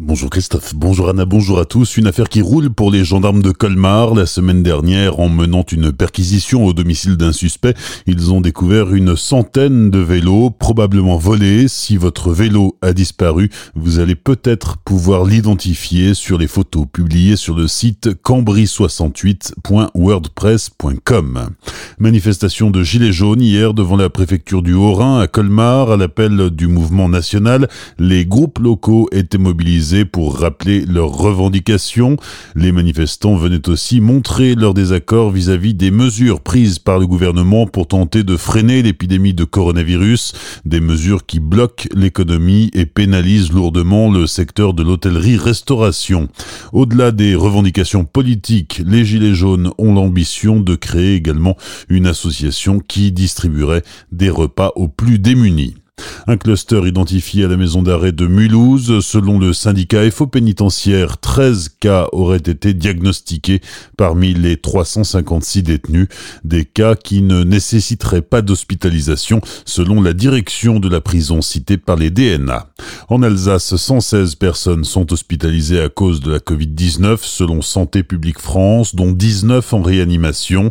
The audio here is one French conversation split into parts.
Bonjour Christophe, bonjour Anna, bonjour à tous. Une affaire qui roule pour les gendarmes de Colmar. La semaine dernière, en menant une perquisition au domicile d'un suspect, ils ont découvert une centaine de vélos, probablement volés. Si votre vélo a disparu, vous allez peut-être pouvoir l'identifier sur les photos publiées sur le site cambry68.wordpress.com. Manifestation de gilets jaunes hier devant la préfecture du Haut-Rhin à Colmar à l'appel du mouvement national. Les groupes locaux étaient mobilisés pour rappeler leurs revendications. Les manifestants venaient aussi montrer leur désaccord vis-à-vis des mesures prises par le gouvernement pour tenter de freiner l'épidémie de coronavirus, des mesures qui bloquent l'économie et pénalisent lourdement le secteur de l'hôtellerie-restauration. Au-delà des revendications politiques, les Gilets jaunes ont l'ambition de créer également une association qui distribuerait des repas aux plus démunis. Un cluster identifié à la maison d'arrêt de Mulhouse. Selon le syndicat FO pénitentiaire, 13 cas auraient été diagnostiqués parmi les 356 détenus. Des cas qui ne nécessiteraient pas d'hospitalisation selon la direction de la prison citée par les DNA. En Alsace, 116 personnes sont hospitalisées à cause de la Covid-19 selon Santé publique France, dont 19 en réanimation.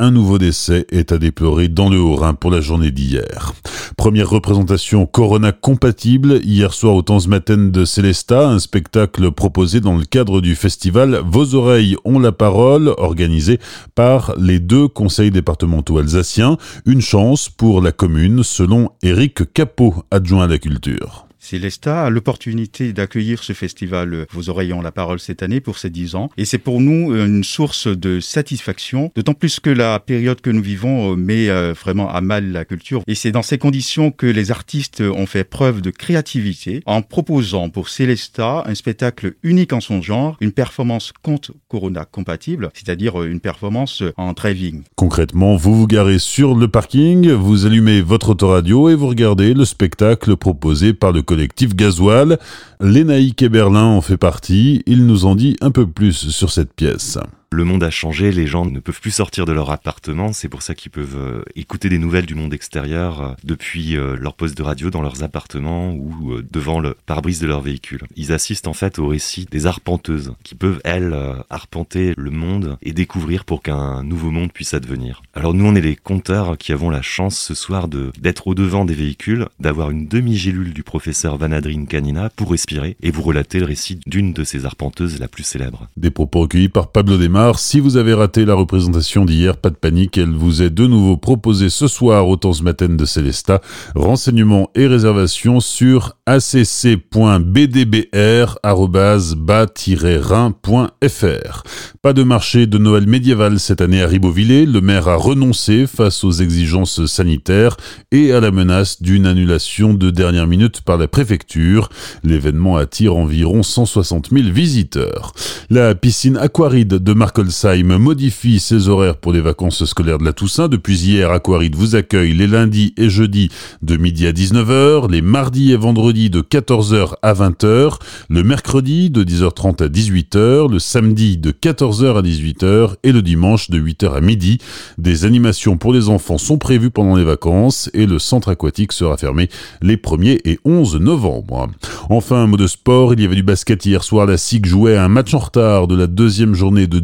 Un nouveau décès est à déplorer dans le Haut-Rhin pour la journée d'hier. Première représentation Corona compatible hier soir au Tanzmatten de Célesta, un spectacle proposé dans le cadre du festival Vos oreilles ont la parole, organisé par les deux conseils départementaux alsaciens. Une chance pour la commune, selon Éric Capot, adjoint à la culture. Célesta a l'opportunité d'accueillir ce festival euh, Vos oreilles ont la parole cette année pour ses 10 ans. Et c'est pour nous euh, une source de satisfaction, d'autant plus que la période que nous vivons euh, met vraiment à mal la culture. Et c'est dans ces conditions que les artistes ont fait preuve de créativité en proposant pour Célesta un spectacle unique en son genre, une performance compte Corona compatible, c'est-à-dire une performance en driving. Concrètement, vous vous garez sur le parking, vous allumez votre autoradio et vous regardez le spectacle proposé par le Gasoil. Lénaïque et Berlin en fait partie. Il nous en dit un peu plus sur cette pièce le monde a changé, les gens ne peuvent plus sortir de leur appartement, c'est pour ça qu'ils peuvent euh, écouter des nouvelles du monde extérieur euh, depuis euh, leur poste de radio dans leurs appartements ou devant le pare-brise de leur véhicule. Ils assistent en fait au récit des arpenteuses qui peuvent, elles, arpenter le monde et découvrir pour qu'un nouveau monde puisse advenir. Alors nous, on est les compteurs qui avons la chance ce soir de d'être au devant des véhicules, d'avoir une demi-gélule du professeur Vanadrine Canina pour respirer et vous relater le récit d'une de ces arpenteuses la plus célèbre. Des propos recueillis par Pablo Desmar si vous avez raté la représentation d'hier, pas de panique, elle vous est de nouveau proposée ce soir au Matin de Célesta. Renseignements et réservations sur acc.bdbr.bas-rhin.fr. Pas de marché de Noël médiéval cette année à Ribeauvillé. Le maire a renoncé face aux exigences sanitaires et à la menace d'une annulation de dernière minute par la préfecture. L'événement attire environ 160 000 visiteurs. La piscine aquaride de Markolsheim modifie ses horaires pour les vacances scolaires de la Toussaint. Depuis hier, Aquaride vous accueille les lundis et jeudis de midi à 19h, les mardis et vendredis de 14h à 20h, le mercredi de 10h30 à 18h, le samedi de 14h à 18h et le dimanche de 8h à midi. Des animations pour les enfants sont prévues pendant les vacances et le centre aquatique sera fermé les 1er et 11 novembre. Enfin, un mot de sport, il y avait du basket hier soir, la SIG jouait un match en retard de la deuxième journée de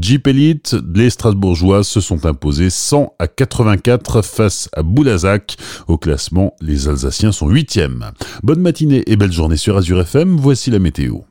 Les Strasbourgeois se sont imposés 100 à 84 face à Boulazac. Au classement, les Alsaciens sont huitièmes. Bonne matinée et belle journée sur Azure FM, voici la météo.